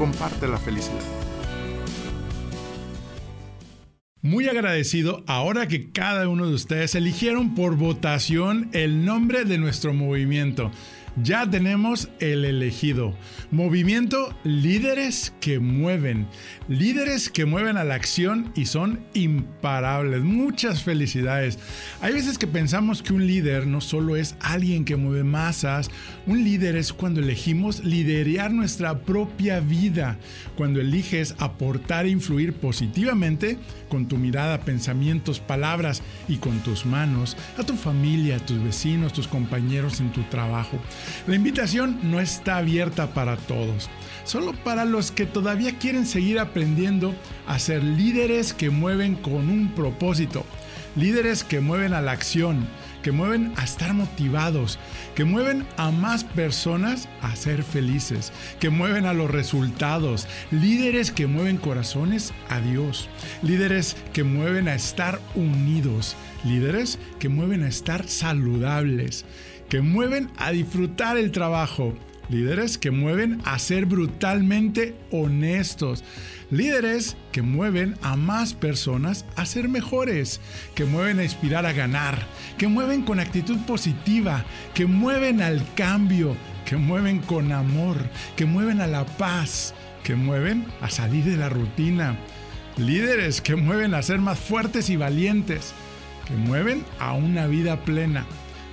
comparte la felicidad. Muy agradecido ahora que cada uno de ustedes eligieron por votación el nombre de nuestro movimiento ya tenemos el elegido. Movimiento líderes que mueven. Líderes que mueven a la acción y son imparables. Muchas felicidades. Hay veces que pensamos que un líder no solo es alguien que mueve masas. Un líder es cuando elegimos liderear nuestra propia vida. Cuando eliges aportar e influir positivamente con tu mirada, pensamientos, palabras y con tus manos a tu familia, a tus vecinos, tus compañeros en tu trabajo. La invitación no está abierta para todos, solo para los que todavía quieren seguir aprendiendo a ser líderes que mueven con un propósito, líderes que mueven a la acción, que mueven a estar motivados, que mueven a más personas a ser felices, que mueven a los resultados, líderes que mueven corazones a Dios, líderes que mueven a estar unidos, líderes que mueven a estar saludables, que mueven a disfrutar el trabajo, líderes que mueven a ser brutalmente honestos, líderes que mueven a más personas a ser mejores, que mueven a inspirar a ganar, que mueven con actitud positiva, que mueven al cambio, que mueven con amor, que mueven a la paz, que mueven a salir de la rutina, líderes que mueven a ser más fuertes y valientes, que mueven a una vida plena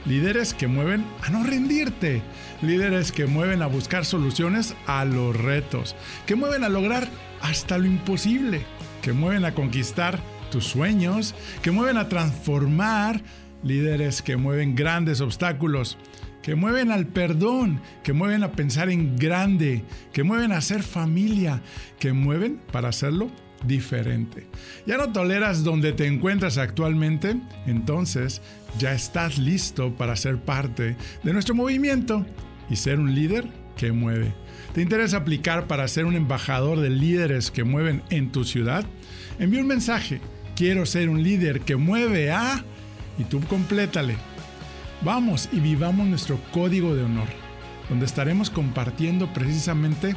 Líderes que mueven a no rendirte. Líderes que mueven a buscar soluciones a los retos. Que mueven a lograr hasta lo imposible. Que mueven a conquistar tus sueños. Que mueven a transformar. Líderes que mueven grandes obstáculos. Que mueven al perdón. Que mueven a pensar en grande. Que mueven a ser familia. Que mueven para hacerlo diferente. ¿Ya no toleras donde te encuentras actualmente? Entonces ya estás listo para ser parte de nuestro movimiento y ser un líder que mueve. ¿Te interesa aplicar para ser un embajador de líderes que mueven en tu ciudad? Envía un mensaje. Quiero ser un líder que mueve a... y tú complétale. Vamos y vivamos nuestro código de honor, donde estaremos compartiendo precisamente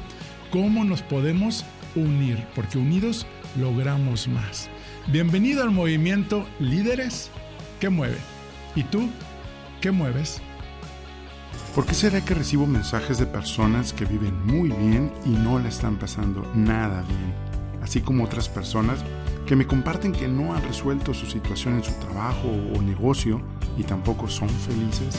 cómo nos podemos unir, porque unidos logramos más. Bienvenido al movimiento Líderes que Mueve. ¿Y tú qué mueves? ¿Por qué será que recibo mensajes de personas que viven muy bien y no la están pasando nada bien? Así como otras personas que me comparten que no han resuelto su situación en su trabajo o negocio y tampoco son felices.